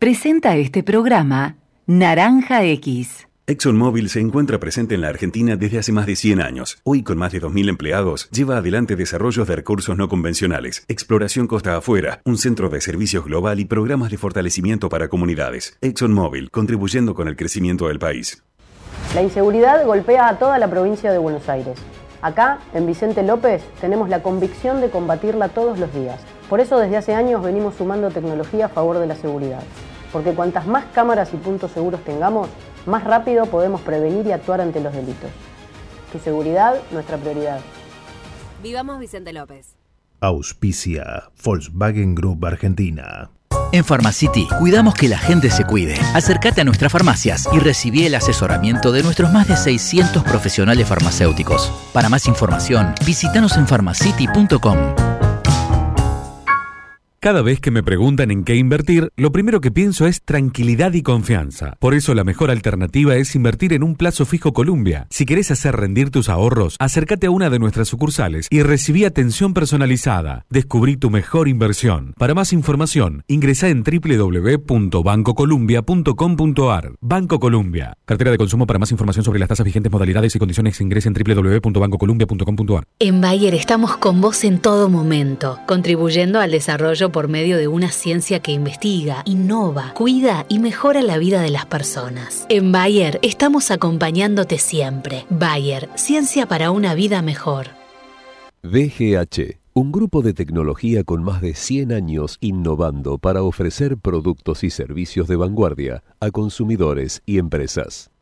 Presenta este programa Naranja X. ExxonMobil se encuentra presente en la Argentina desde hace más de 100 años. Hoy, con más de 2.000 empleados, lleva adelante desarrollos de recursos no convencionales, exploración costa afuera, un centro de servicios global y programas de fortalecimiento para comunidades. ExxonMobil, contribuyendo con el crecimiento del país. La inseguridad golpea a toda la provincia de Buenos Aires. Acá, en Vicente López, tenemos la convicción de combatirla todos los días. Por eso desde hace años venimos sumando tecnología a favor de la seguridad. Porque cuantas más cámaras y puntos seguros tengamos, más rápido podemos prevenir y actuar ante los delitos. Tu seguridad, nuestra prioridad. Vivamos Vicente López. Auspicia Volkswagen Group Argentina. En Pharmacity cuidamos que la gente se cuide. Acércate a nuestras farmacias y recibí el asesoramiento de nuestros más de 600 profesionales farmacéuticos. Para más información, visítanos en pharmacity.com. Cada vez que me preguntan en qué invertir, lo primero que pienso es tranquilidad y confianza. Por eso la mejor alternativa es invertir en un plazo fijo Columbia. Si querés hacer rendir tus ahorros, acércate a una de nuestras sucursales y recibí atención personalizada. Descubrí tu mejor inversión. Para más información, ingresa en www.bancocolumbia.com.ar. Banco Columbia. Cartera de consumo para más información sobre las tasas vigentes, modalidades y condiciones ingresa en www.bancocolumbia.com.ar. En Bayer estamos con vos en todo momento, contribuyendo al desarrollo por medio de una ciencia que investiga, innova, cuida y mejora la vida de las personas. En Bayer estamos acompañándote siempre. Bayer, ciencia para una vida mejor. DGH, un grupo de tecnología con más de 100 años innovando para ofrecer productos y servicios de vanguardia a consumidores y empresas.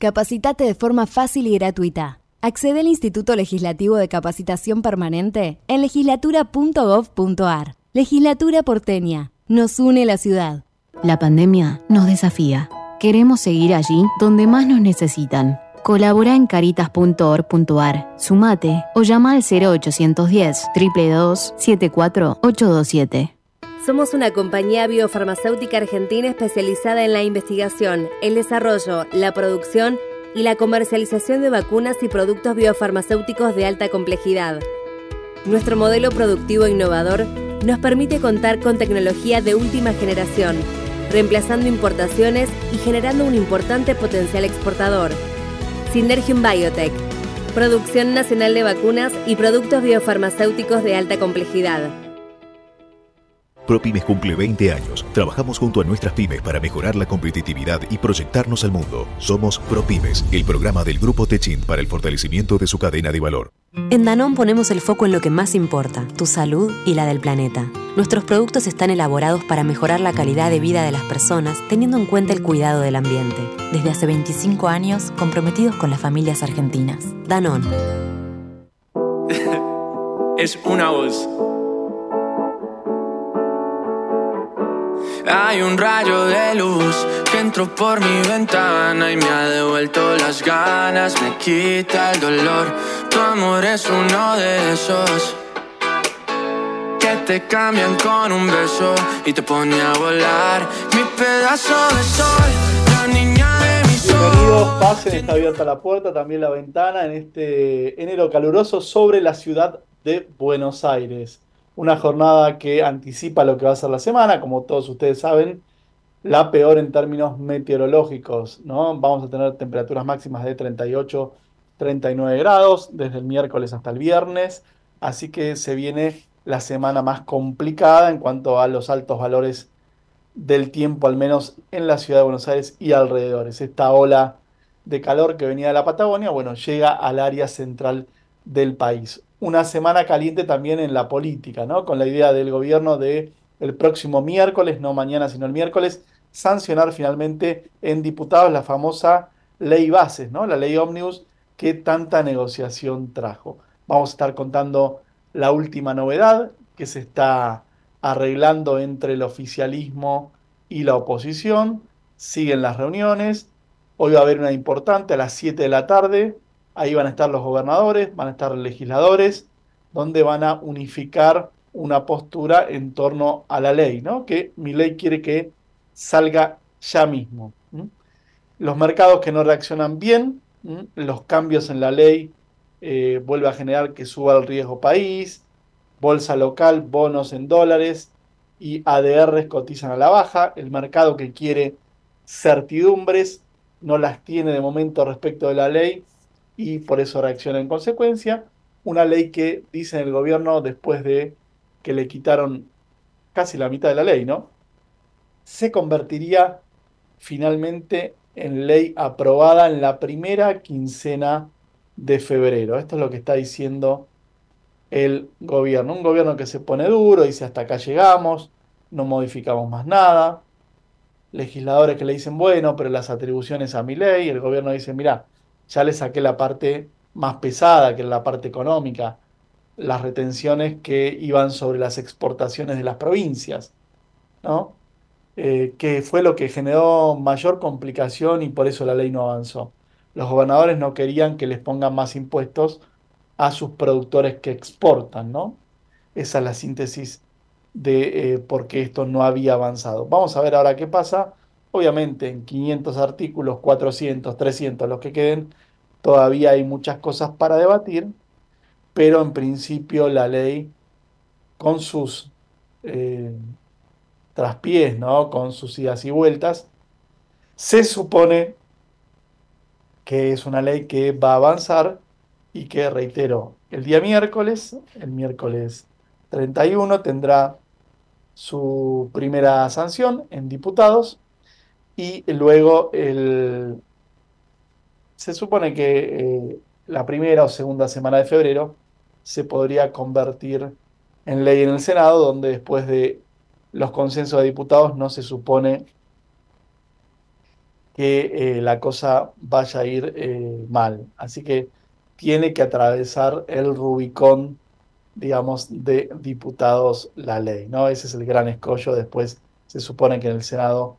Capacitate de forma fácil y gratuita. Accede al Instituto Legislativo de Capacitación Permanente en legislatura.gov.ar. Legislatura porteña. Nos une la ciudad. La pandemia nos desafía. Queremos seguir allí donde más nos necesitan. Colabora en caritas.org.ar, sumate o llama al 0810 322 74827. Somos una compañía biofarmacéutica argentina especializada en la investigación, el desarrollo, la producción y la comercialización de vacunas y productos biofarmacéuticos de alta complejidad. Nuestro modelo productivo innovador nos permite contar con tecnología de última generación, reemplazando importaciones y generando un importante potencial exportador. Synergium Biotech, producción nacional de vacunas y productos biofarmacéuticos de alta complejidad. ProPymes cumple 20 años. Trabajamos junto a nuestras pymes para mejorar la competitividad y proyectarnos al mundo. Somos ProPymes, el programa del Grupo Techin para el fortalecimiento de su cadena de valor. En Danón ponemos el foco en lo que más importa, tu salud y la del planeta. Nuestros productos están elaborados para mejorar la calidad de vida de las personas teniendo en cuenta el cuidado del ambiente. Desde hace 25 años, comprometidos con las familias argentinas. Danón. es una voz. Hay un rayo de luz que entró por mi ventana y me ha devuelto las ganas, me quita el dolor. Tu amor es uno de esos que te cambian con un beso y te pone a volar. Mi pedazo de sol, la niña de mi sol. Bienvenidos, pasen, está abierta la puerta, también la ventana en este enero caluroso sobre la ciudad de Buenos Aires una jornada que anticipa lo que va a ser la semana, como todos ustedes saben, la peor en términos meteorológicos, ¿no? Vamos a tener temperaturas máximas de 38, 39 grados desde el miércoles hasta el viernes, así que se viene la semana más complicada en cuanto a los altos valores del tiempo, al menos en la ciudad de Buenos Aires y alrededores. Esta ola de calor que venía de la Patagonia, bueno, llega al área central del país. Una semana caliente también en la política, ¿no? Con la idea del gobierno de el próximo miércoles, no mañana, sino el miércoles, sancionar finalmente en diputados la famosa ley bases, ¿no? La ley ómnibus que tanta negociación trajo. Vamos a estar contando la última novedad que se está arreglando entre el oficialismo y la oposición. Siguen las reuniones. Hoy va a haber una importante a las 7 de la tarde. Ahí van a estar los gobernadores, van a estar legisladores, donde van a unificar una postura en torno a la ley, ¿no? Que mi ley quiere que salga ya mismo. Los mercados que no reaccionan bien, los cambios en la ley eh, vuelve a generar que suba el riesgo país, bolsa local, bonos en dólares y ADRs cotizan a la baja. El mercado que quiere certidumbres no las tiene de momento respecto de la ley y por eso reacciona en consecuencia. Una ley que dice el gobierno después de que le quitaron casi la mitad de la ley, ¿no? Se convertiría finalmente en ley aprobada en la primera quincena de febrero. Esto es lo que está diciendo el gobierno. Un gobierno que se pone duro, dice hasta acá llegamos, no modificamos más nada. Legisladores que le dicen, bueno, pero las atribuciones a mi ley. El gobierno dice, mira, ya le saqué la parte más pesada, que es la parte económica, las retenciones que iban sobre las exportaciones de las provincias, ¿no? Eh, que fue lo que generó mayor complicación y por eso la ley no avanzó. Los gobernadores no querían que les pongan más impuestos a sus productores que exportan, ¿no? Esa es la síntesis de eh, por qué esto no había avanzado. Vamos a ver ahora qué pasa. Obviamente en 500 artículos, 400, 300, los que queden, todavía hay muchas cosas para debatir, pero en principio la ley con sus eh, traspiés, ¿no? con sus idas y vueltas, se supone que es una ley que va a avanzar y que, reitero, el día miércoles, el miércoles 31, tendrá su primera sanción en diputados y luego se supone que eh, la primera o segunda semana de febrero se podría convertir en ley en el Senado, donde después de los consensos de diputados no se supone que eh, la cosa vaya a ir eh, mal. Así que tiene que atravesar el Rubicón, digamos, de diputados la ley, ¿no? Ese es el gran escollo. Después se supone que en el Senado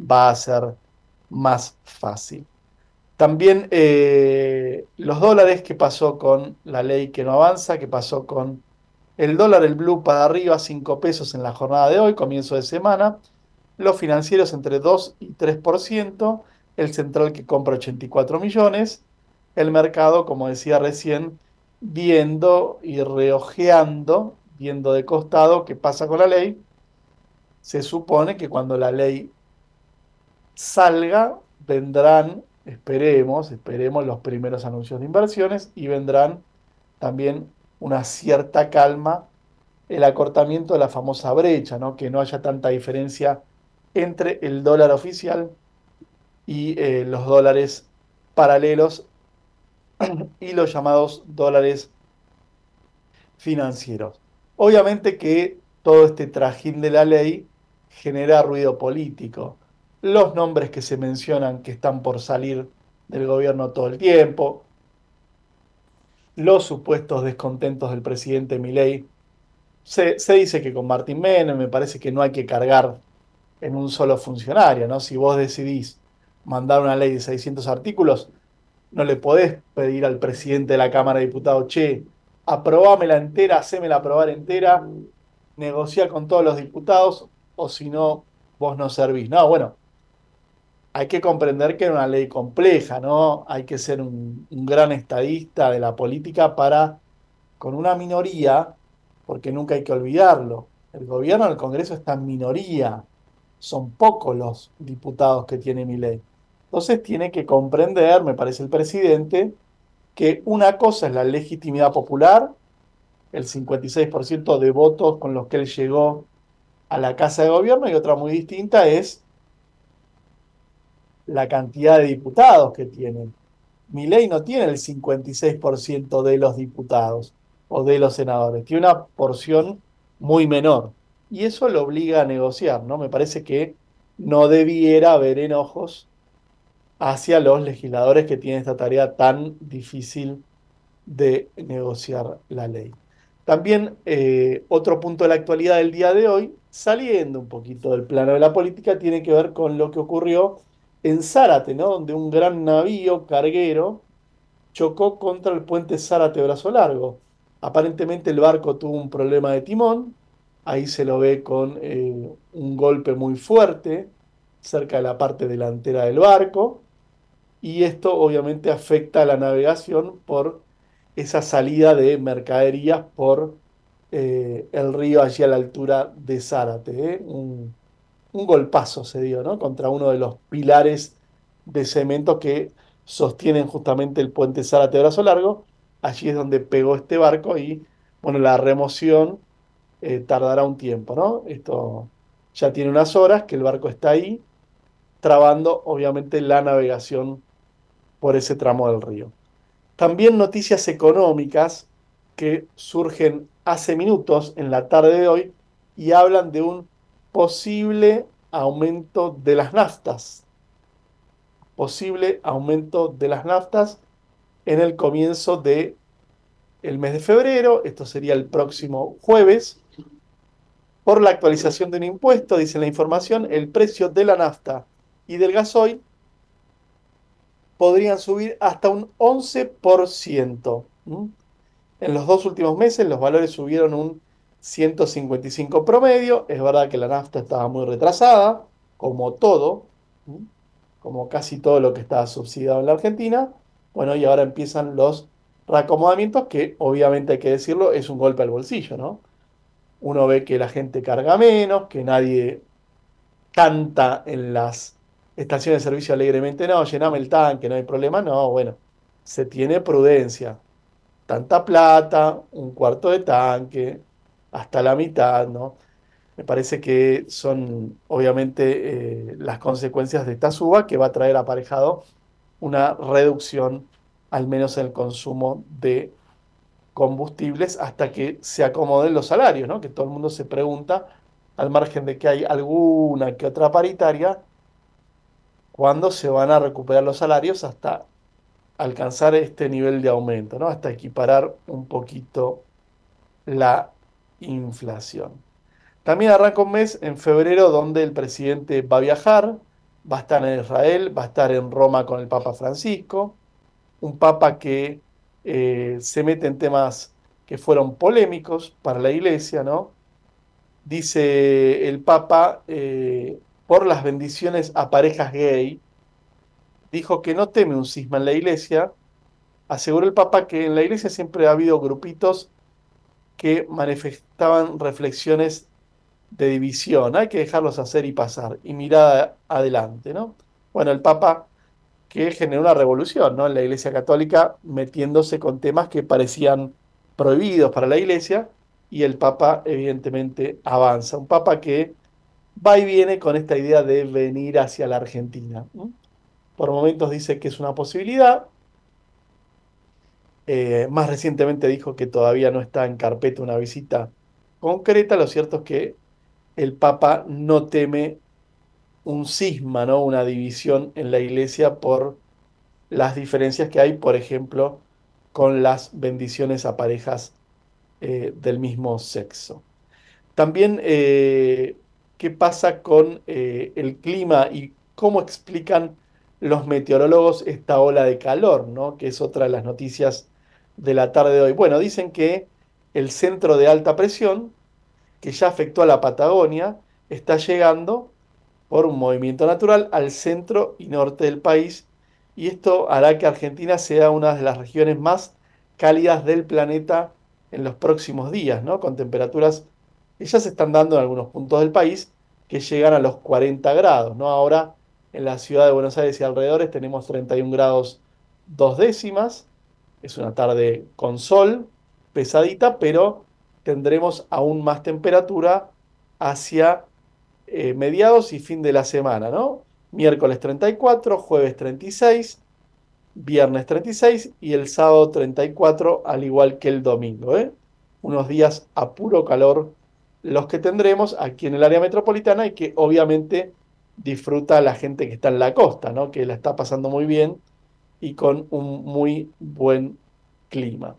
va a ser más fácil. También eh, los dólares, ¿qué pasó con la ley que no avanza? ¿Qué pasó con el dólar, el blue para arriba, 5 pesos en la jornada de hoy, comienzo de semana? los financieros entre 2 y 3%, el central que compra 84 millones, el mercado, como decía recién, viendo y reojeando, viendo de costado qué pasa con la ley. Se supone que cuando la ley salga, vendrán, esperemos, esperemos los primeros anuncios de inversiones y vendrán también una cierta calma, el acortamiento de la famosa brecha, ¿no? que no haya tanta diferencia entre el dólar oficial y eh, los dólares paralelos y los llamados dólares financieros. Obviamente que todo este trajín de la ley genera ruido político. Los nombres que se mencionan que están por salir del gobierno todo el tiempo, los supuestos descontentos del presidente Milei. Se, dice que con Martín Menem me parece que no hay que cargar en un solo funcionario, ¿no? Si vos decidís mandar una ley de 600 artículos, no le podés pedir al presidente de la Cámara de Diputados, che, aprobámela entera, hacémela aprobar entera, negocia con todos los diputados, o si no, vos no servís. No, bueno, hay que comprender que era una ley compleja, ¿no? Hay que ser un, gran estadista de la política para, con una minoría, porque nunca hay que olvidarlo, el gobierno del Congreso está en minoría, son pocos los diputados que tiene mi ley. Entonces tiene que comprender, me parece el presidente, que una cosa es la legitimidad popular, el 56% de votos con los que él llegó a la Casa de Gobierno y otra muy distinta es la cantidad de diputados que tienen. ley no tiene el 56% de los diputados o de los senadores, tiene una porción muy menor. Y eso lo obliga a negociar, ¿no? Me parece que no debiera haber enojos hacia los legisladores que tienen esta tarea tan difícil de negociar la ley. También eh, otro punto de la actualidad del día de hoy, saliendo un poquito del plano de la política, tiene que ver con lo que ocurrió en Zárate, ¿no? donde un gran navío carguero chocó contra el puente Zárate Brazo Largo. Aparentemente el barco tuvo un problema de timón, ahí se lo ve con eh, un golpe muy fuerte cerca de la parte delantera del barco, y esto obviamente afecta a la navegación por esa salida de mercaderías por eh, el río allí a la altura de Zárate. ¿eh? Un golpazo se dio, ¿no? Contra uno de los pilares de cemento que sostienen justamente el puente Zárate Brazo Largo. Allí es donde pegó este barco y, bueno, la remoción eh, tardará un tiempo, ¿no? Esto ya tiene unas horas que el barco está ahí, trabando obviamente la navegación por ese tramo del río. También noticias económicas que surgen hace minutos en la tarde de hoy y hablan de un posible aumento de las naftas. Posible aumento de las naftas en el comienzo de el mes de febrero, esto sería el próximo jueves, por la actualización de un impuesto, dice la información, el precio de la nafta y del gasoil podrían subir hasta un 11%. En los dos últimos meses los valores subieron un 155 promedio. Es verdad que la nafta estaba muy retrasada, como todo, como casi todo lo que está subsidiado en la Argentina. Bueno, y ahora empiezan los reacomodamientos, que obviamente hay que decirlo, es un golpe al bolsillo, ¿no? Uno ve que la gente carga menos, que nadie canta en las estaciones de servicio alegremente, no, llename el tanque, no hay problema, no, bueno, se tiene prudencia. Tanta plata, un cuarto de tanque, hasta la mitad, ¿no? Me parece que son obviamente eh, las consecuencias de esta suba que va a traer aparejado una reducción, al menos en el consumo de combustibles, hasta que se acomoden los salarios, ¿no? Que todo el mundo se pregunta, al margen de que hay alguna que otra paritaria, cuándo se van a recuperar los salarios hasta alcanzar este nivel de aumento, ¿no? Hasta equiparar un poquito la inflación. También arranca un mes en febrero donde el presidente va a viajar, va a estar en Israel, va a estar en Roma con el Papa Francisco, un papa que eh, se mete en temas que fueron polémicos para la iglesia, ¿no? Dice el papa, eh, por las bendiciones a parejas gay, dijo que no teme un cisma en la iglesia, aseguró el papa que en la iglesia siempre ha habido grupitos que manifestaban reflexiones de división. Hay que dejarlos hacer y pasar y mirar adelante, ¿no? Bueno, el Papa que generó una revolución, ¿no? En la Iglesia Católica metiéndose con temas que parecían prohibidos para la Iglesia y el Papa evidentemente avanza. Un Papa que va y viene con esta idea de venir hacia la Argentina. Por momentos dice que es una posibilidad, eh, más recientemente dijo que todavía no está en carpeta una visita concreta. Lo cierto es que el Papa no teme un cisma, ¿no? una división en la iglesia por las diferencias que hay, por ejemplo, con las bendiciones a parejas eh, del mismo sexo. También, eh, ¿qué pasa con el clima y cómo explican los meteorólogos esta ola de calor, ¿no? que es otra de las noticias de la tarde de hoy? Bueno, dicen que el centro de alta presión, que ya afectó a la Patagonia, está llegando por un movimiento natural al centro y norte del país y esto hará que Argentina sea una de las regiones más cálidas del planeta en los próximos días, ¿no? con temperaturas que ya se están dando en algunos puntos del país que llegan a los 40 grados. ¿no? Ahora en la ciudad de Buenos Aires y alrededores tenemos 31 grados dos décimas es una tarde con sol, pesadita, pero tendremos aún más temperatura hacia eh, mediados y fin de la semana, ¿no? Miércoles 34, jueves 36, viernes 36 y el sábado 34, al igual que el domingo, ¿eh? Unos días a puro calor los que tendremos aquí en el área metropolitana y que obviamente disfruta la gente que está en la costa, ¿no? Que la está pasando muy bien y con un muy buen clima.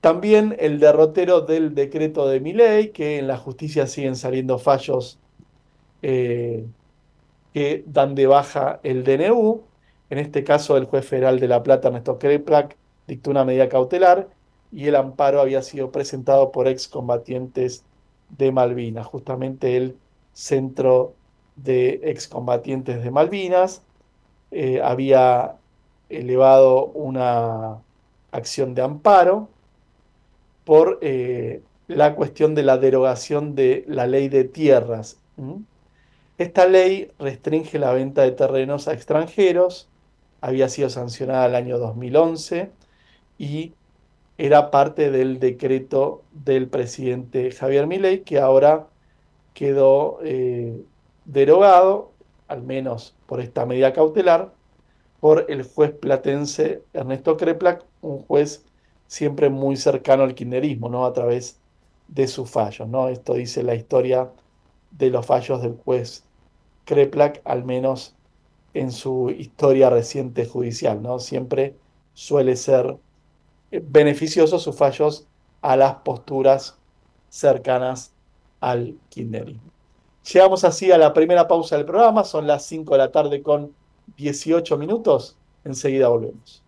También el derrotero del decreto de Miley, que en la justicia siguen saliendo fallos eh, que dan de baja el DNU. En este caso, el juez federal de La Plata, Ernesto Kreplak, dictó una medida cautelar y el amparo había sido presentado por excombatientes de Malvinas, justamente el centro de excombatientes de Malvinas. Eh, había elevado una acción de amparo por eh, la cuestión de la derogación de la ley de tierras. Esta ley restringe la venta de terrenos a extranjeros, había sido sancionada el año 2011 y era parte del decreto del presidente Javier Milei que ahora quedó eh, derogado, al menos por esta medida cautelar, por el juez platense Ernesto Kreplak, un juez siempre muy cercano al kirchnerismo, ¿no? A través de sus fallos, ¿no? Esto dice la historia de los fallos del juez Kreplak, al menos en su historia reciente judicial, ¿no? Siempre suele ser eh, beneficioso sus fallos a las posturas cercanas al kirchnerismo. Llegamos así a la primera pausa del programa, son las 5 de la tarde con 18 minutos, enseguida volvemos.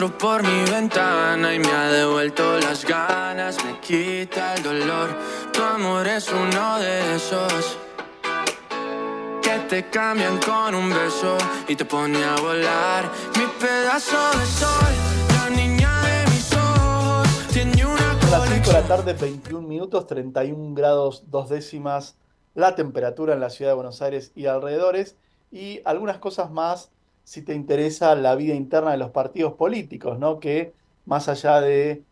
Entró por mi ventana y me ha devuelto las ganas, me quita el dolor. Tu amor es uno de esos que te cambian con un beso y te pone a volar. Mi pedazo de sol, la niña de mis ojos, tiene una Son las 5 de la colección. tarde, 21 minutos, 31 grados dos décimas la temperatura en la ciudad de Buenos Aires y alrededores, y algunas cosas más si te interesa la vida interna de los partidos políticos, ¿no? Que más allá de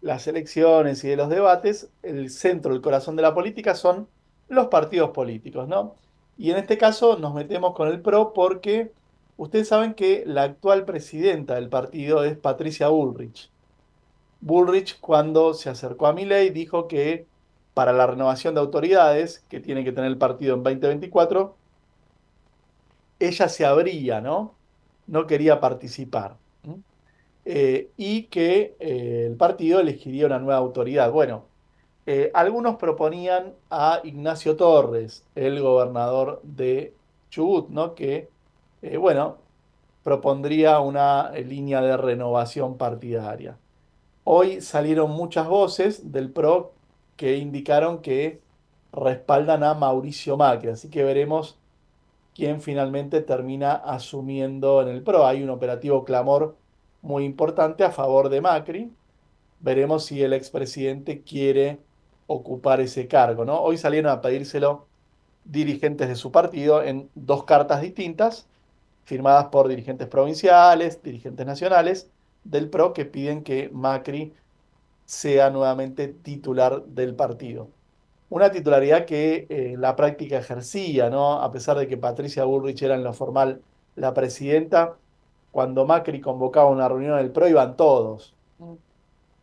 las elecciones y de los debates, el centro, el corazón de la política son los partidos políticos, ¿no? Y en este caso nos metemos con el PRO porque ustedes saben que la actual presidenta del partido es Patricia Bullrich. Bullrich cuando se acercó a Milei dijo que para la renovación de autoridades que tiene que tener el partido en 2024, ella se abría, ¿no? No quería participar. Eh, y que eh, el partido elegiría una nueva autoridad. Bueno, eh, algunos proponían a Ignacio Torres, el gobernador de Chubut, ¿no? Que, bueno, propondría una línea de renovación partidaria. Hoy salieron muchas voces del PRO que indicaron que respaldan a Mauricio Macri, así que veremos quién finalmente termina asumiendo en el PRO. Hay un operativo clamor muy importante a favor de Macri. Veremos si el expresidente quiere ocupar ese cargo, ¿no? Hoy salieron a pedírselo dirigentes de su partido en dos cartas distintas, firmadas por dirigentes provinciales, dirigentes nacionales del PRO, que piden que Macri sea nuevamente titular del partido. Una titularidad que eh, la práctica ejercía, ¿no? A pesar de que Patricia Bullrich era en lo formal la presidenta, cuando Macri convocaba una reunión del PRO iban todos.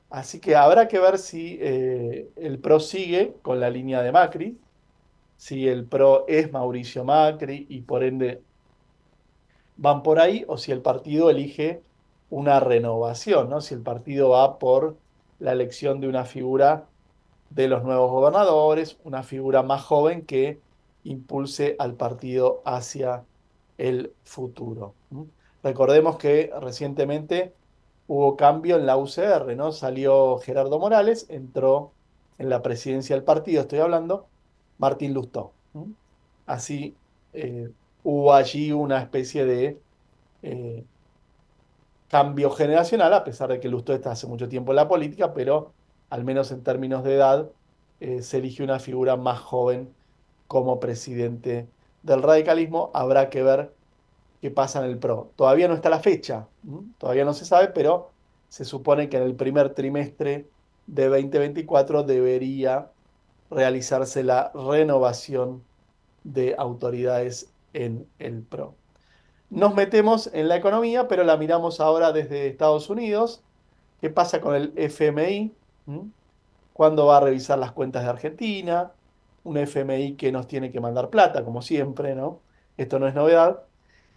Así que habrá que ver si eh, el PRO sigue con la línea de Macri, si el PRO es Mauricio Macri y por ende van por ahí, o si el partido elige una renovación, ¿no? Si el partido va por la elección de una figura de los nuevos gobernadores, una figura más joven que impulse al partido hacia el futuro. Recordemos que recientemente hubo cambio en la UCR, ¿no? Salió Gerardo Morales, entró en la presidencia del partido, estoy hablando, Martín Lustó. Así eh, hubo allí una especie de eh, cambio generacional, a pesar de que Lustó está hace mucho tiempo en la política, pero al menos en términos de edad, eh, se eligió una figura más joven como presidente del radicalismo. Habrá que ver qué pasa en el PRO. Todavía no está la fecha, todavía no se sabe, pero se supone que en el primer trimestre de 2024 debería realizarse la renovación de autoridades en el PRO. Nos metemos en la economía, pero la miramos ahora desde Estados Unidos. ¿Qué pasa con el FMI? ¿Mm? ¿Cuándo va a revisar las cuentas de Argentina? Un FMI que nos tiene que mandar plata, como siempre, ¿no? Esto no es novedad.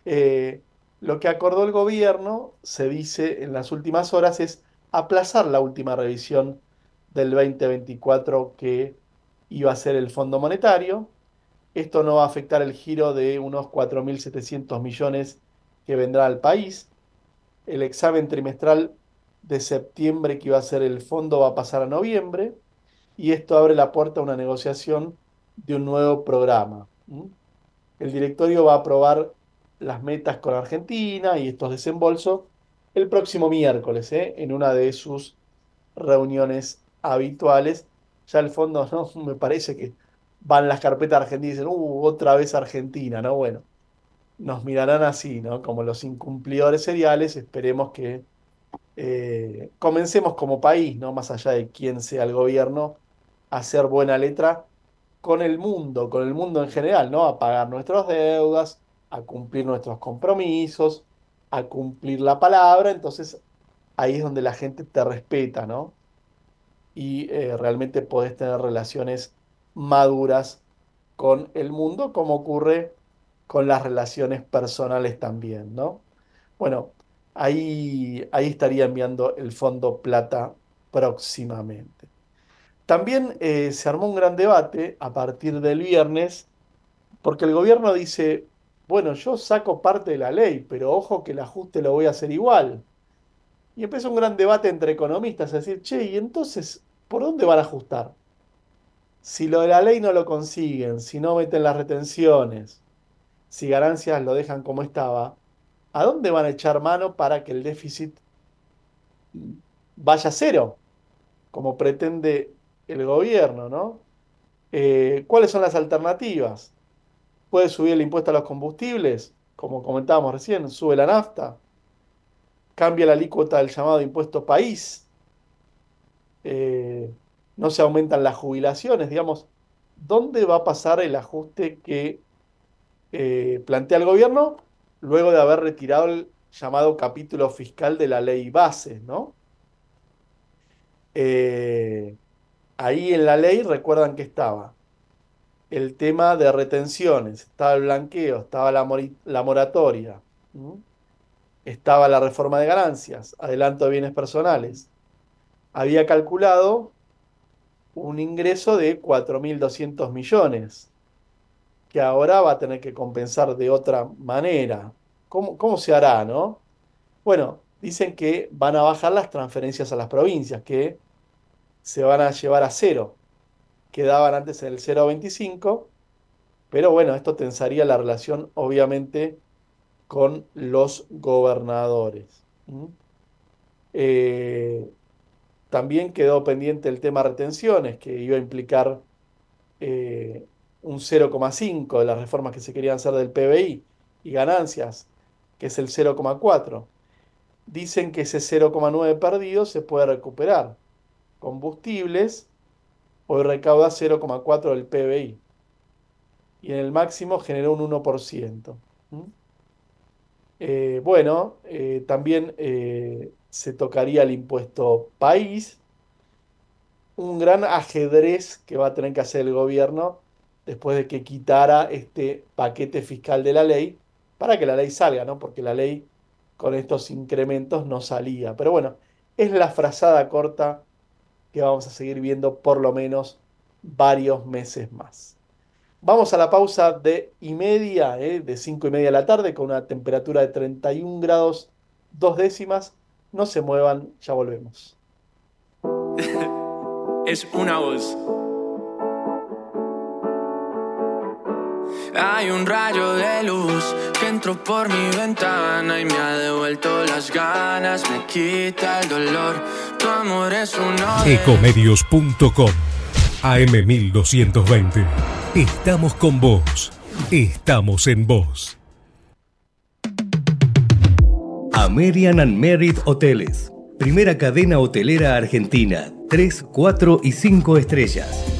Eh, lo que acordó el gobierno, se dice en las últimas horas, es aplazar la última revisión del 2024 que iba a ser el Fondo Monetario. Esto no va a afectar el giro de unos 4.700 millones que vendrá al país. El examen trimestral de septiembre que iba a ser el fondo va a pasar a noviembre y esto abre la puerta a una negociación de un nuevo programa. El directorio va a aprobar las metas con Argentina y estos desembolsos el próximo miércoles, ¿eh? en una de sus reuniones habituales. Ya el fondo no me parece que van las carpetas argentinas y dicen, uh, otra vez Argentina, ¿no? Bueno, nos mirarán así, ¿no? Como los incumplidores seriales, esperemos que eh, comencemos como país, ¿no? Más allá de quién sea el gobierno, a hacer buena letra con el mundo, con el mundo en general, ¿no? A pagar nuestras deudas, a cumplir nuestros compromisos, a cumplir la palabra, entonces ahí es donde la gente te respeta, ¿no? Y eh, realmente podés tener relaciones maduras con el mundo, como ocurre con las relaciones personales también, ¿no? Bueno, ahí, ahí estaría enviando el fondo plata próximamente. También eh, se armó un gran debate a partir del viernes Porque el gobierno dice, bueno, yo saco parte de la ley, pero ojo que el ajuste lo voy a hacer igual. Y empieza un gran debate entre economistas, es decir, che, ¿y entonces por dónde van a ajustar? Si lo de la ley no lo consiguen, si no meten las retenciones, si ganancias lo dejan como estaba, ¿a dónde van a echar mano para que el déficit vaya a cero? Como pretende el gobierno, ¿no? Eh, ¿Cuáles son las alternativas? Puede subir el impuesto a los combustibles, como comentábamos recién, sube la nafta, cambia la alícuota del llamado impuesto país, eh, no se aumentan las jubilaciones, digamos, ¿dónde va a pasar el ajuste que eh, plantea el gobierno luego de haber retirado el llamado capítulo fiscal de la ley base, ¿no? Eh, ahí en la ley recuerdan que estaba el tema de retenciones, estaba el blanqueo, estaba la, moratoria, estaba la reforma de ganancias, adelanto de bienes personales. Había calculado un ingreso de 4.200 millones, que ahora va a tener que compensar de otra manera. ¿Cómo, ¿Cómo, se hará, no? Bueno, dicen que van a bajar las transferencias a las provincias, que se van a llevar a cero. Quedaban antes en el 0,25, pero bueno, esto tensaría la relación, obviamente, con los gobernadores. Eh, también quedó pendiente el tema retenciones, que iba a implicar eh, un 0,5 de las reformas que se querían hacer del PBI y ganancias, que es el 0,4. Dicen que ese 0,9 perdido se puede recuperar. Combustibles, hoy recauda 0,4 del PBI. Y en el máximo generó un 1%. Eh, bueno, eh, también eh, se tocaría el impuesto país. Un gran ajedrez que va a tener que hacer el gobierno después de que quitara este paquete fiscal de la ley para que la ley salga, ¿no? Porque la ley con estos incrementos no salía. Pero bueno, es la frazada corta que vamos a seguir viendo por lo menos varios meses más. Vamos a la pausa de y media, ¿eh? de 5 y media de la tarde, con una temperatura de 31 grados dos décimas. No se muevan, ya volvemos. es una voz. Hay un rayo de luz que entró por mi ventana y me ha devuelto las ganas, me quita el dolor. Tu amor es uno. Ecomedios.com AM1220. Estamos con vos. Estamos en vos. American and Merit Hoteles. Primera cadena hotelera argentina. 3, 4 y 5 estrellas.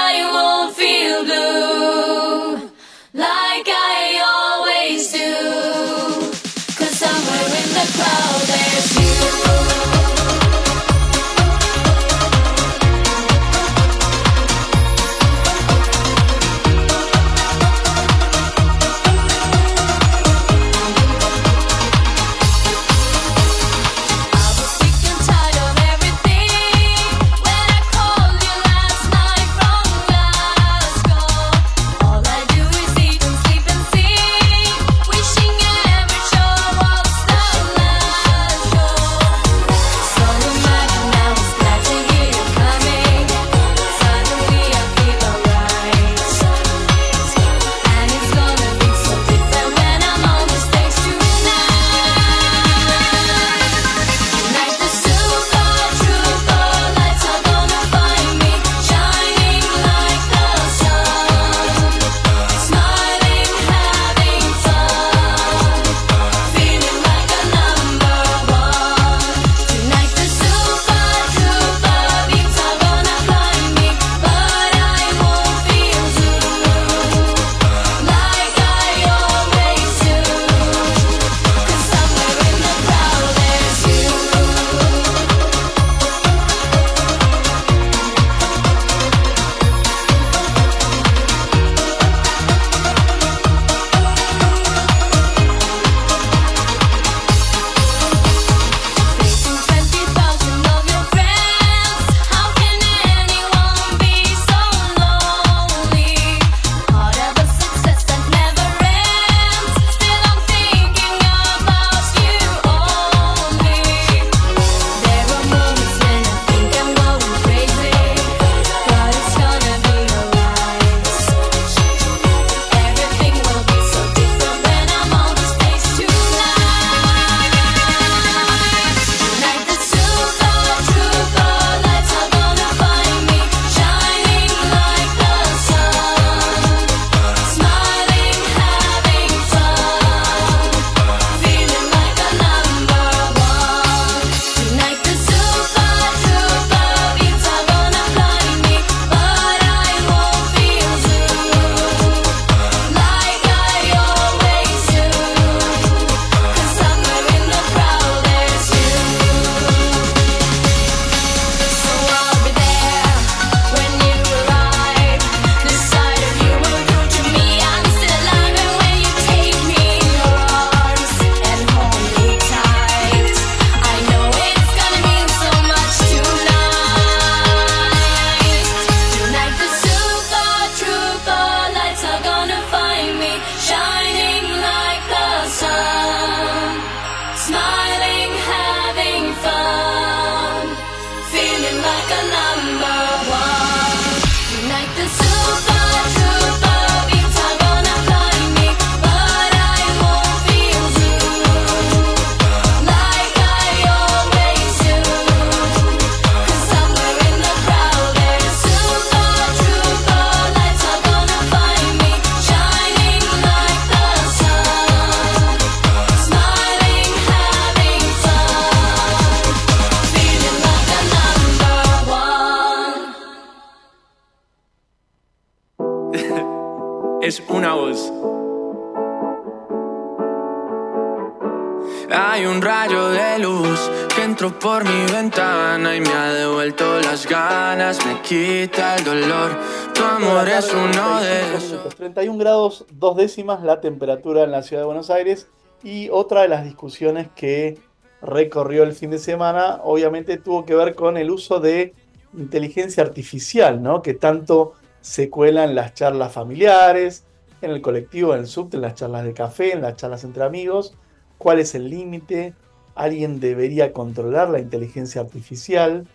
dos décimas la temperatura en la ciudad de Buenos Aires. Y otra de las discusiones que recorrió el fin de semana, obviamente tuvo que ver con el uso de inteligencia artificial, ¿no? Que tanto se cuela en las charlas familiares, en el colectivo, en el subte, en las charlas de café, en las charlas entre amigos. ¿Cuál es el límite? ¿Alguien debería controlar la inteligencia artificial?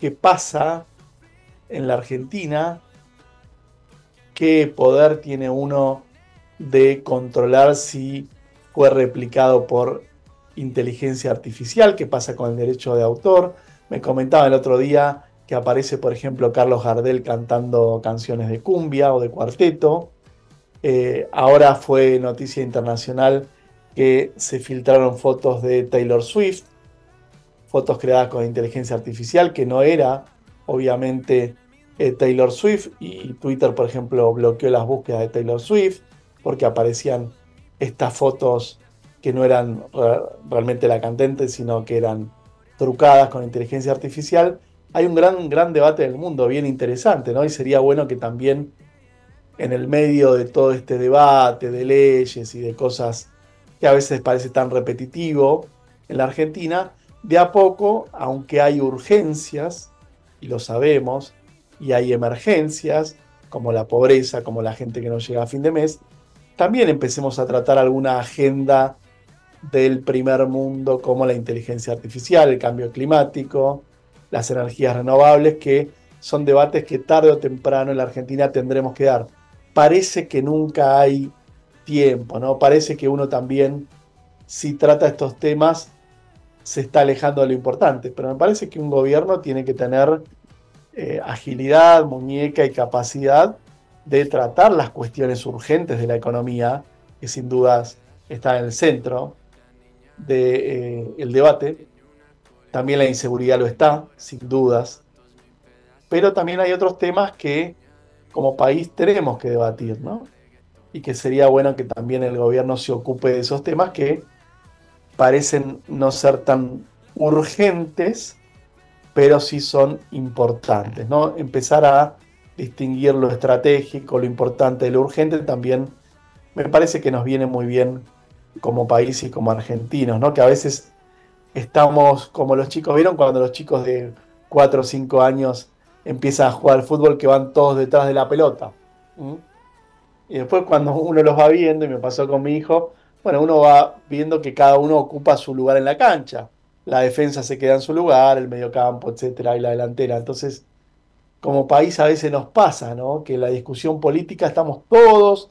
¿Qué pasa en la Argentina? ¿Qué poder tiene uno de controlar si fue replicado por inteligencia artificial? ¿Qué pasa con el derecho de autor? Me comentaba el otro día que aparece, por ejemplo, Carlos Gardel cantando canciones de cumbia o de cuarteto. Eh, ahora fue noticia internacional que se filtraron fotos de Taylor Swift, fotos creadas con inteligencia artificial, que no era obviamente eh, Taylor Swift, y Twitter, por ejemplo, bloqueó las búsquedas de Taylor Swift porque aparecían estas fotos que no eran realmente la cantante, sino que eran trucadas con inteligencia artificial. Hay un gran, gran debate en el mundo, bien interesante, ¿no? Y sería bueno que también en el medio de todo este debate de leyes y de cosas que a veces parece tan repetitivo en la Argentina, de a poco, aunque hay urgencias, y lo sabemos, y hay emergencias, como la pobreza, como la gente que no llega a fin de mes, también empecemos a tratar alguna agenda del primer mundo como la inteligencia artificial, el cambio climático, las energías renovables, que son debates que tarde o temprano en la Argentina tendremos que dar. Parece que nunca hay tiempo, ¿no? Parece que uno también, si trata estos temas, se está alejando de lo importante, pero me parece que un gobierno tiene que tener eh, agilidad, muñeca y capacidad de tratar las cuestiones urgentes de la economía, que sin dudas está en el centro del de, eh, debate. También la inseguridad lo está, sin dudas. Pero también hay otros temas que como país tenemos que debatir, ¿no? y que sería bueno que también el gobierno se ocupe de esos temas que parecen no ser tan urgentes, pero sí son importantes. ¿no? Empezar a distinguir lo estratégico, lo importante de lo urgente, también me parece que nos viene muy bien como país y como argentinos, ¿no? que a veces estamos como los chicos, ¿vieron cuando los chicos de 4 o 5 años empiezan a jugar al fútbol que van todos detrás de la pelota? ¿Mm? Y después cuando uno los va viendo, y me pasó con mi hijo, bueno, uno va viendo que cada uno ocupa su lugar en la cancha. La defensa se queda en su lugar, el mediocampo, etcétera, y la delantera. Entonces, como país a veces nos pasa, ¿no? Que en la discusión política estamos todos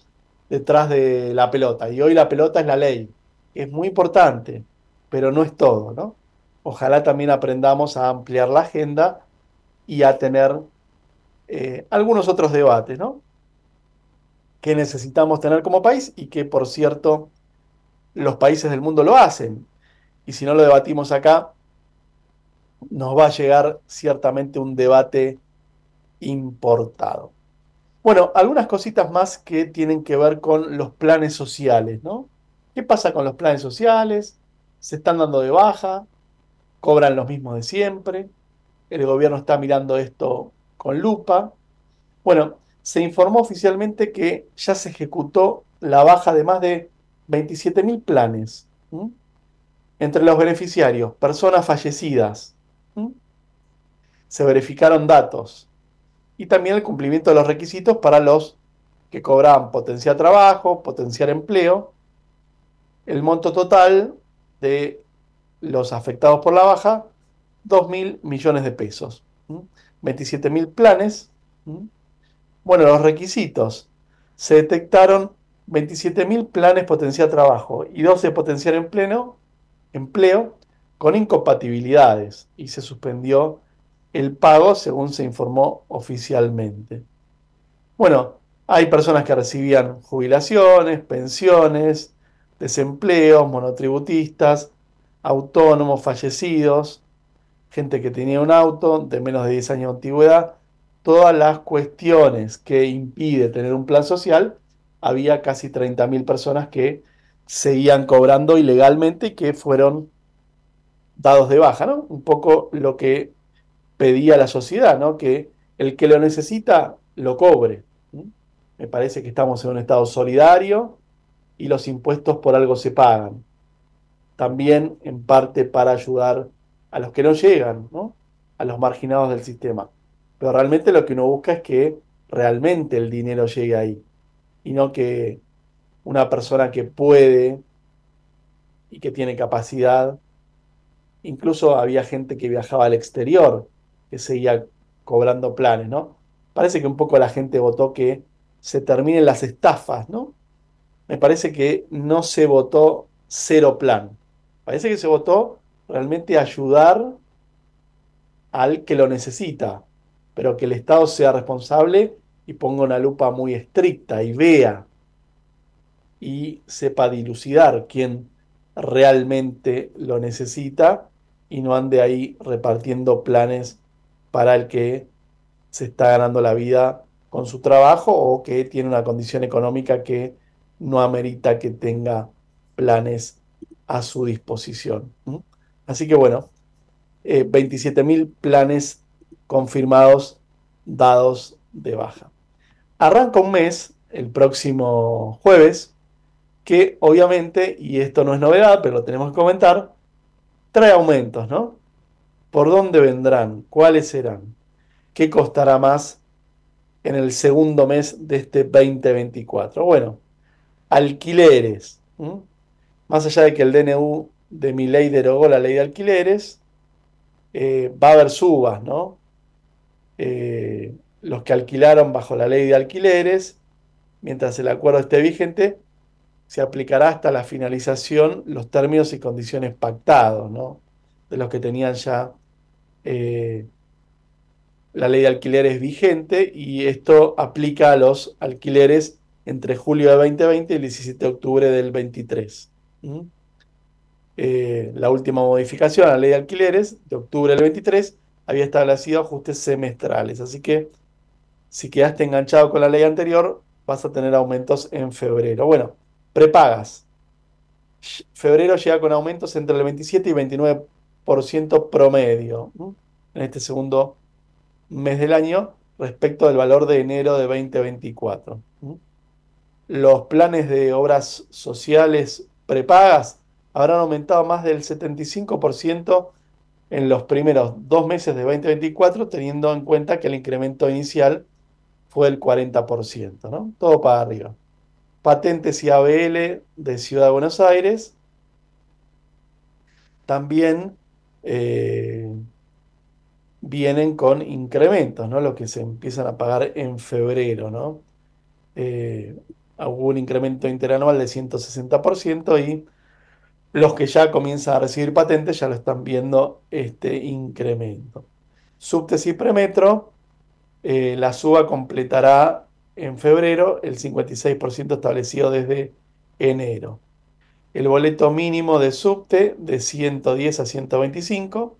detrás de la pelota. Y hoy la pelota es la ley. Es muy importante, pero no es todo, ¿no? Ojalá también aprendamos a ampliar la agenda y a tener eh, algunos otros debates, ¿no? que necesitamos tener como país y que, por cierto, los países del mundo lo hacen. Y si no lo debatimos acá, nos va a llegar ciertamente un debate importado. Bueno, algunas cositas más que tienen que ver con los planes sociales, ¿no? ¿Qué pasa con los planes sociales? ¿Se están dando de baja? ¿Cobran los mismos de siempre? El gobierno está mirando esto con lupa. Bueno, se informó oficialmente que ya se ejecutó la baja de más de 27.000 planes. Entre los beneficiarios, personas fallecidas. Se verificaron datos. Y también el cumplimiento de los requisitos para los que cobraban potenciar trabajo, potenciar empleo. El monto total de los afectados por la baja, 2.000 millones de pesos. 27.000 planes. Bueno, los requisitos. Se detectaron 27.000 planes potenciar trabajo y 12 potenciar empleo, empleo con incompatibilidades y se suspendió el pago según se informó oficialmente. Bueno, hay personas que recibían jubilaciones, pensiones, desempleos, monotributistas, autónomos fallecidos, gente que tenía un auto de menos de 10 años de antigüedad todas las cuestiones que impide tener un plan social, había casi 30.000 personas que seguían cobrando ilegalmente y que fueron dados de baja, ¿no? Un poco lo que pedía la sociedad, ¿no? Que el que lo necesita lo cobre. Me parece que estamos en un estado solidario y los impuestos por algo se pagan. También en parte para ayudar a los que no llegan, ¿no? A los marginados del sistema. Pero realmente lo que uno busca es que realmente el dinero llegue ahí y no que una persona que puede y que tiene capacidad, incluso había gente que viajaba al exterior que seguía cobrando planes, ¿no? Parece que un poco la gente votó que se terminen las estafas, ¿no? Me parece que no se votó cero plan. Parece que se votó realmente ayudar al que lo necesita, pero que el Estado sea responsable y ponga una lupa muy estricta y vea y sepa dilucidar quién realmente lo necesita y no ande ahí repartiendo planes para el que se está ganando la vida con su trabajo o que tiene una condición económica que no amerita que tenga planes a su disposición. Así que bueno, eh, 27.000 planes confirmados dados de baja. Arranca un mes, el próximo jueves, que obviamente, y esto no es novedad, pero lo tenemos que comentar, trae aumentos, ¿no? ¿Por dónde vendrán? ¿Cuáles serán? ¿Qué costará más en el segundo mes de este 2024? Bueno, alquileres. Más allá de que el DNU de mi ley derogó la ley de alquileres, eh, va a haber subas, ¿no? Eh, los que alquilaron bajo la ley de alquileres, mientras el acuerdo esté vigente, se aplicará hasta la finalización los términos y condiciones pactados, ¿no? De los que tenían ya eh, la ley de alquileres vigente y esto aplica a los alquileres entre julio de 2020 y el 17 de octubre del 23. Eh, la última modificación a la ley de alquileres de octubre del 23 había establecido ajustes semestrales, así que si quedaste enganchado con la ley anterior, vas a tener aumentos en febrero. Bueno, prepagas. Febrero llega con aumentos entre el 27 y 29% promedio en este segundo mes del año respecto del valor de enero de 2024. Los planes de obras sociales prepagas habrán aumentado más del 75% en los primeros dos meses de 2024, teniendo en cuenta que el incremento inicial fue el 40%, ¿no? Todo para arriba. Patentes y ABL de Ciudad de Buenos Aires. También eh, vienen con incrementos, ¿no? Lo que se empiezan a pagar en febrero, ¿no? Eh, hubo un incremento interanual de 160% y los que ya comienzan a recibir patentes ya lo están viendo este incremento. Subtes y premetro eh, la suba completará en febrero el 56% establecido desde enero. El boleto mínimo de subte de 110 a 125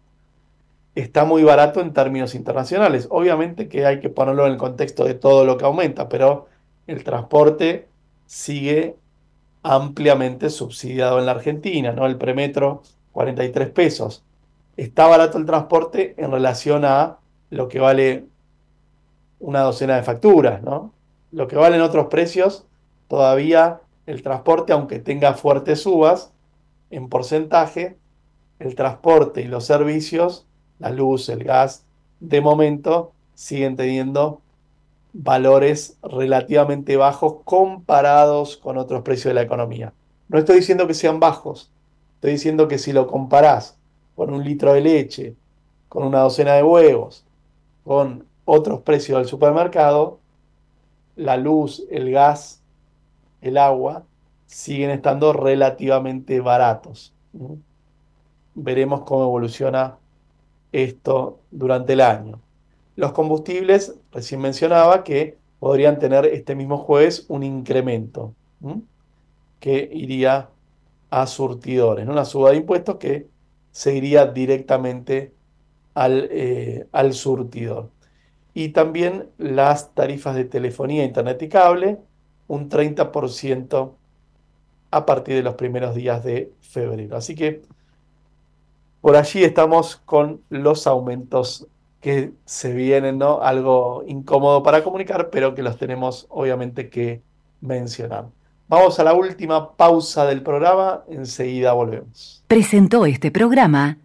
está muy barato en términos internacionales. Obviamente que hay que ponerlo en el contexto de todo lo que aumenta, pero el transporte sigue ampliamente subsidiado en la Argentina, ¿no? El premetro 43 pesos. Está barato el transporte en relación a lo que vale una docena de facturas, ¿no? Lo que valen otros precios, todavía el transporte, aunque tenga fuertes subas en porcentaje, el transporte y los servicios, la luz, el gas, de momento siguen teniendo valores relativamente bajos comparados con otros precios de la economía. No estoy diciendo que sean bajos, estoy diciendo que si lo comparás con un litro de leche, con una docena de huevos, con otros precios del supermercado, la luz, el gas, el agua, siguen estando relativamente baratos. Veremos cómo evoluciona esto durante el año. Los combustibles, recién mencionaba que podrían tener este mismo jueves un incremento que iría a surtidores, una suba de impuestos que se iría directamente al, eh, al surtidor. Y también las tarifas de telefonía, internet y cable, un 30% a partir de los primeros días de febrero. Así que por allí estamos con los aumentos que se vienen, ¿no? Algo incómodo para comunicar, pero que los tenemos obviamente que mencionar. Vamos a la última pausa del programa, enseguida volvemos. Presentó este programa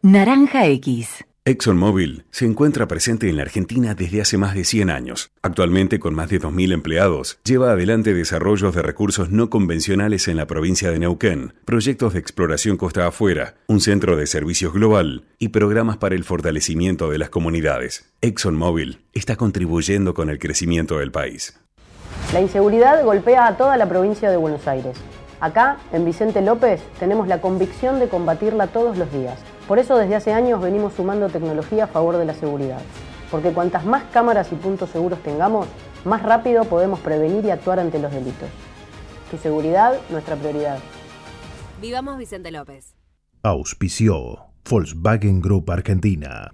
Naranja X. ExxonMobil se encuentra presente en la Argentina desde hace más de 100 años. Actualmente, con más de 2.000 empleados, lleva adelante desarrollos de recursos no convencionales en la provincia de Neuquén, proyectos de exploración costa afuera, un centro de servicios global y programas para el fortalecimiento de las comunidades. ExxonMobil está contribuyendo con el crecimiento del país. La inseguridad golpea a toda la provincia de Buenos Aires. Acá, en Vicente López, tenemos la convicción de combatirla todos los días. Por eso desde hace años venimos sumando tecnología a favor de la seguridad. Porque cuantas más cámaras y puntos seguros tengamos, más rápido podemos prevenir y actuar ante los delitos. Tu seguridad, nuestra prioridad. Vivamos Vicente López. Auspició Volkswagen Group Argentina.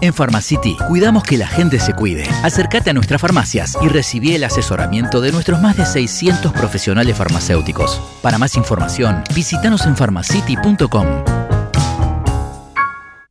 En Pharmacity cuidamos que la gente se cuide. Acércate a nuestras farmacias y recibí el asesoramiento de nuestros más de 600 profesionales farmacéuticos. Para más información, visítanos en pharmacity.com.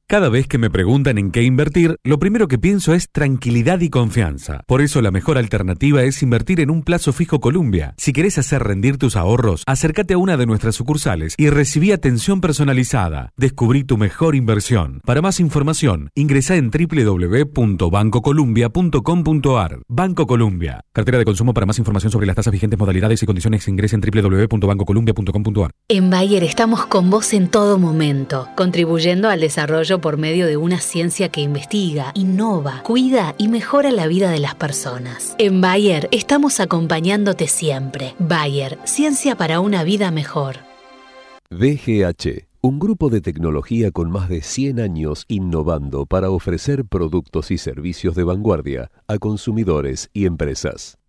Cada vez que me preguntan en qué invertir, lo primero que pienso es tranquilidad y confianza. Por eso la mejor alternativa es invertir en un plazo fijo Columbia. Si querés hacer rendir tus ahorros, acércate a una de nuestras sucursales y recibí atención personalizada. Descubrí tu mejor inversión. Para más información, ingresa en www.bancocolumbia.com.ar. Banco Columbia. Cartera de consumo para más información sobre las tasas vigentes, modalidades y condiciones ingresa en www.bancocolumbia.com.ar. En Bayer estamos con vos en todo momento, contribuyendo al desarrollo por medio de una ciencia que investiga, innova, cuida y mejora la vida de las personas. En Bayer estamos acompañándote siempre. Bayer, ciencia para una vida mejor. VGH, un grupo de tecnología con más de 100 años innovando para ofrecer productos y servicios de vanguardia a consumidores y empresas.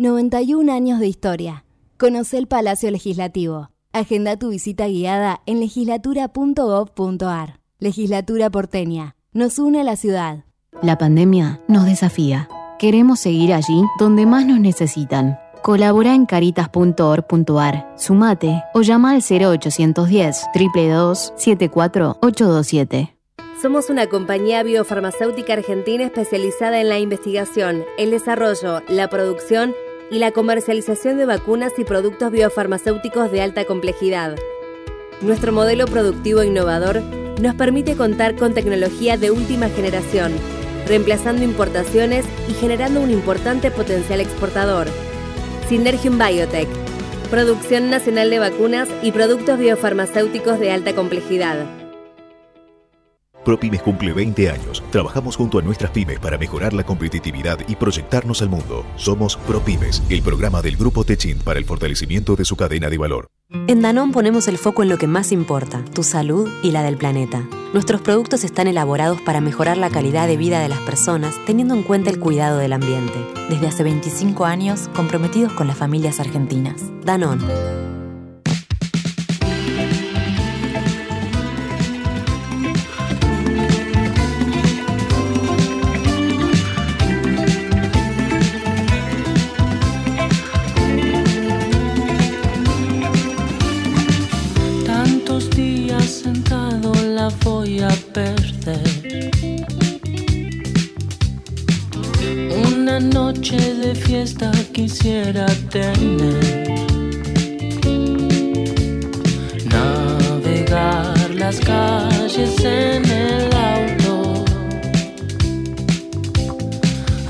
91 años de historia. Conoce el Palacio Legislativo. Agenda tu visita guiada en legislatura.gov.ar. Legislatura porteña. Nos une a la ciudad. La pandemia nos desafía. Queremos seguir allí donde más nos necesitan. Colabora en caritas.org.ar, sumate o llama al 0810 322 74827. Somos una compañía biofarmacéutica argentina especializada en la investigación, el desarrollo, la producción y la comercialización de vacunas y productos biofarmacéuticos de alta complejidad. Nuestro modelo productivo innovador nos permite contar con tecnología de última generación, reemplazando importaciones y generando un importante potencial exportador. Synergium Biotech, producción nacional de vacunas y productos biofarmacéuticos de alta complejidad. ProPymes cumple 20 años. Trabajamos junto a nuestras pymes para mejorar la competitividad y proyectarnos al mundo. Somos ProPymes, el programa del Grupo Techint para el fortalecimiento de su cadena de valor. En Danón ponemos el foco en lo que más importa, tu salud y la del planeta. Nuestros productos están elaborados para mejorar la calidad de vida de las personas teniendo en cuenta el cuidado del ambiente. Desde hace 25 años, comprometidos con las familias argentinas. Danón. Voy a perder. noche de fiesta quisiera tener. Navegar las calles en el auto.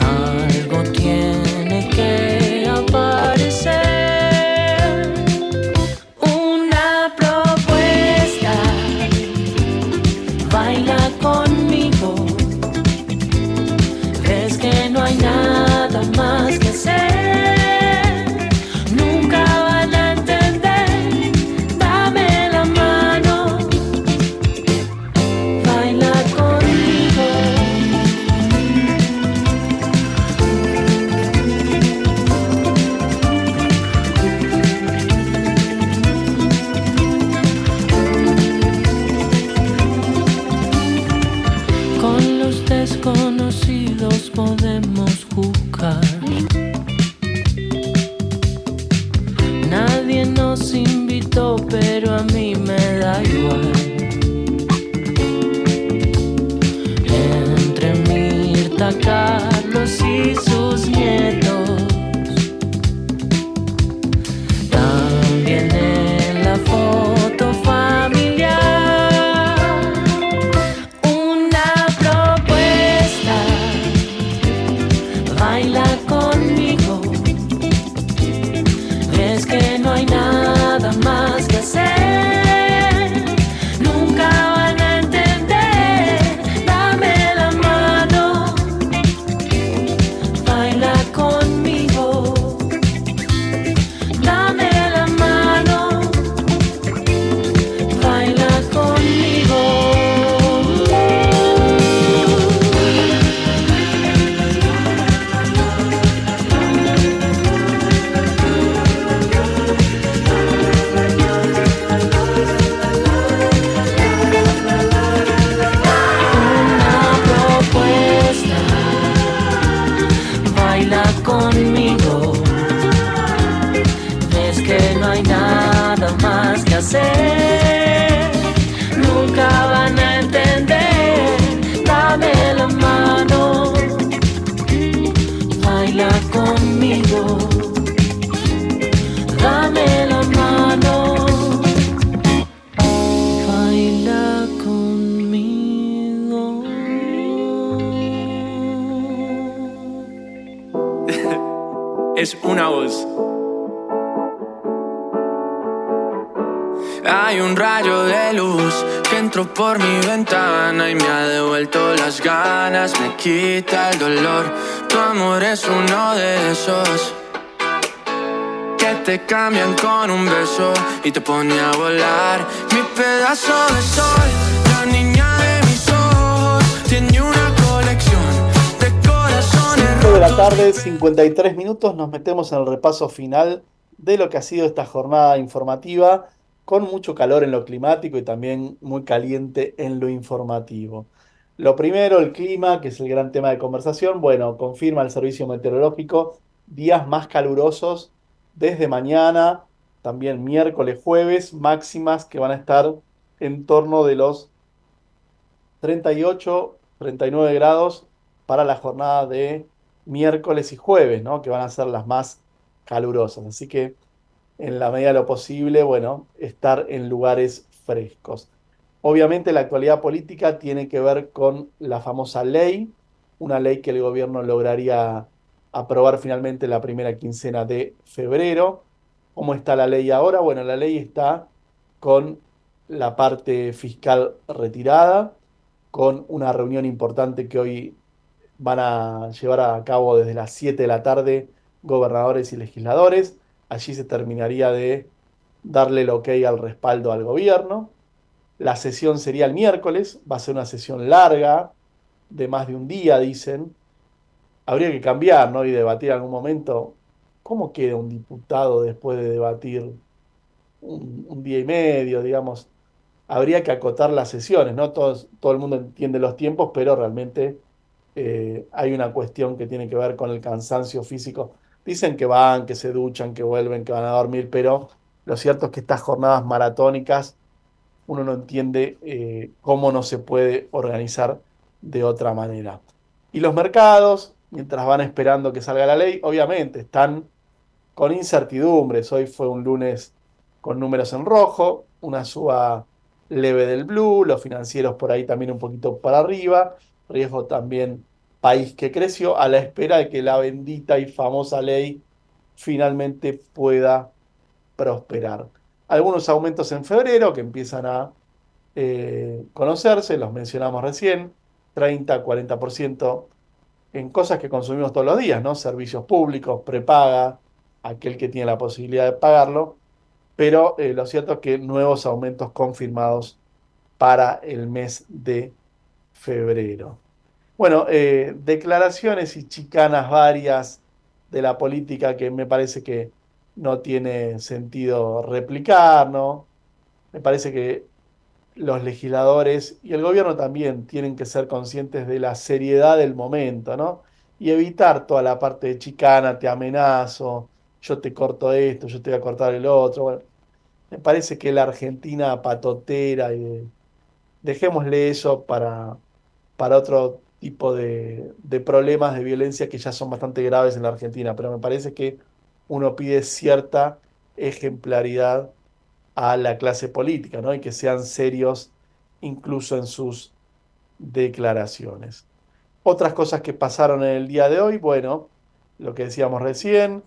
Algo tiene quita el dolor. Tu amor es uno de esos que te cambian con un beso y te pone a volar. Mi pedazo de sol, la niña de mis ojos, tiene una colección de corazones 5 de la tarde, 53 minutos, nos metemos en el repaso final de lo que ha sido esta jornada informativa, con mucho calor en lo climático y también muy caliente en lo informativo. Lo primero, el clima, que es el gran tema de conversación. Bueno, confirma el servicio meteorológico días más calurosos desde mañana, también miércoles, jueves, máximas que van a estar en torno de los 38, 39 grados para la jornada de miércoles y jueves, ¿no? Que van a ser las más calurosas. Así que en la medida de lo posible, bueno, estar en lugares frescos. Obviamente la actualidad política tiene que ver con la famosa ley, una ley que el gobierno lograría aprobar finalmente la primera quincena de febrero. ¿Cómo está la ley ahora? Bueno, la ley está con la parte fiscal retirada, con una reunión importante que hoy van a llevar a cabo desde las 7 de la tarde gobernadores y legisladores. Allí se terminaría de darle el ok al respaldo al gobierno. La sesión sería el miércoles, va a ser una sesión larga, de más de un día, dicen. Habría que cambiar, ¿no? Y debatir en algún momento cómo queda un diputado después de debatir un, día y medio, digamos. Habría que acotar las sesiones, ¿no? Todo el mundo entiende los tiempos, pero realmente eh, hay una cuestión que tiene que ver con el cansancio físico. Dicen que van, que se duchan, que vuelven, que van a dormir, pero lo cierto es que estas jornadas maratónicas uno no entiende eh, cómo no se puede organizar de otra manera. Y los mercados, mientras van esperando que salga la ley. Obviamente, están con incertidumbres. Hoy fue un lunes con números en rojo, una suba leve del blue, los financieros por ahí también un poquito para arriba, riesgo también país que creció, a la espera de que la bendita y famosa ley finalmente pueda prosperar. Algunos aumentos en febrero que empiezan a eh, conocerse, los mencionamos recién, 30, 40% en cosas que consumimos todos los días, ¿no? Servicios públicos, prepaga, aquel que tiene la posibilidad de pagarlo, pero eh, lo cierto es que nuevos aumentos confirmados para el mes de febrero. Bueno, eh, declaraciones y chicanas varias de la política que me parece que no tiene sentido replicar, ¿no? Me parece que los legisladores y el gobierno también tienen que ser conscientes de la seriedad del momento, ¿no? Y evitar toda la parte de chicana, te amenazo, yo te corto esto, yo te voy a cortar el otro. Me parece que la Argentina patotera y dejémosle eso para, para otro tipo de, de problemas de violencia que ya son bastante graves en la Argentina, pero me parece que uno pide cierta ejemplaridad a la clase política, ¿no? Y que sean serios incluso en sus declaraciones. Otras cosas que pasaron en el día de hoy, bueno, lo que decíamos recién,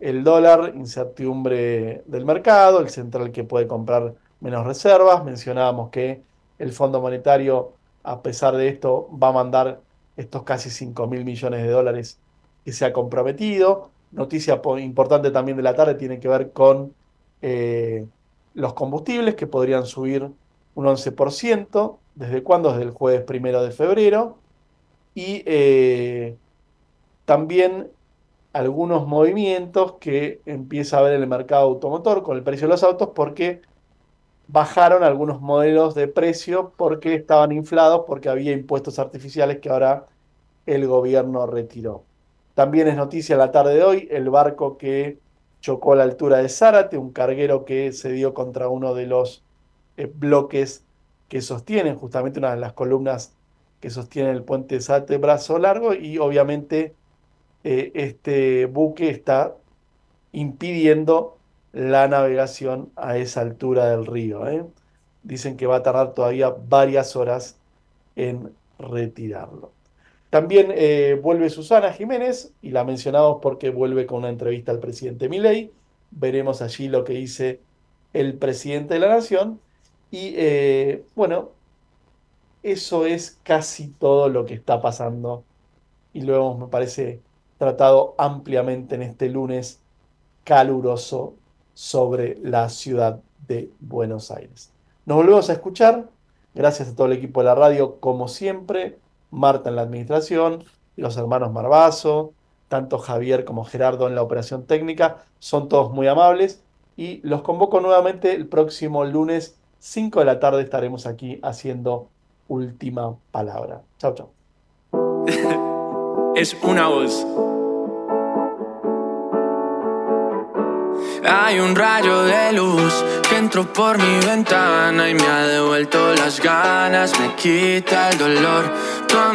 el dólar, incertidumbre del mercado, el central que puede comprar menos reservas, mencionábamos que el Fondo Monetario, a pesar de esto, va a mandar estos casi 5 mil millones de dólares que se ha comprometido. Noticia importante también de la tarde tiene que ver con eh, los combustibles que podrían subir un 11%. ¿Desde cuándo? Desde el jueves primero de febrero. Y eh, también algunos movimientos que empieza a ver en el mercado automotor con el precio de los autos porque bajaron algunos modelos de precio porque estaban inflados porque había impuestos artificiales que ahora el gobierno retiró. También es noticia la tarde de hoy el barco que chocó a la altura de Zárate, un carguero que se dio contra uno de los eh, bloques que sostienen justamente una de las columnas que sostienen el puente Zárate brazo largo y obviamente eh, este buque está impidiendo la navegación a esa altura del río. ¿eh? Dicen que va a tardar todavía varias horas en retirarlo. También eh, vuelve Susana Jiménez y la mencionamos porque vuelve con una entrevista al presidente Milei. Veremos allí lo que dice el presidente de la nación. Y eh, bueno, eso es casi todo lo que está pasando. Y luego me parece tratado ampliamente en este lunes caluroso sobre la ciudad de Buenos Aires. Nos volvemos a escuchar. Gracias a todo el equipo de la radio, como siempre. Marta en la administración, los hermanos Marbazo, tanto Javier como Gerardo en la operación técnica. Son todos muy amables. Y los convoco nuevamente el próximo lunes, 5 de la tarde, estaremos aquí haciendo última palabra. Chao, chao. es una voz. Hay un rayo de luz que entró por mi ventana y me ha devuelto las ganas, me quita el dolor.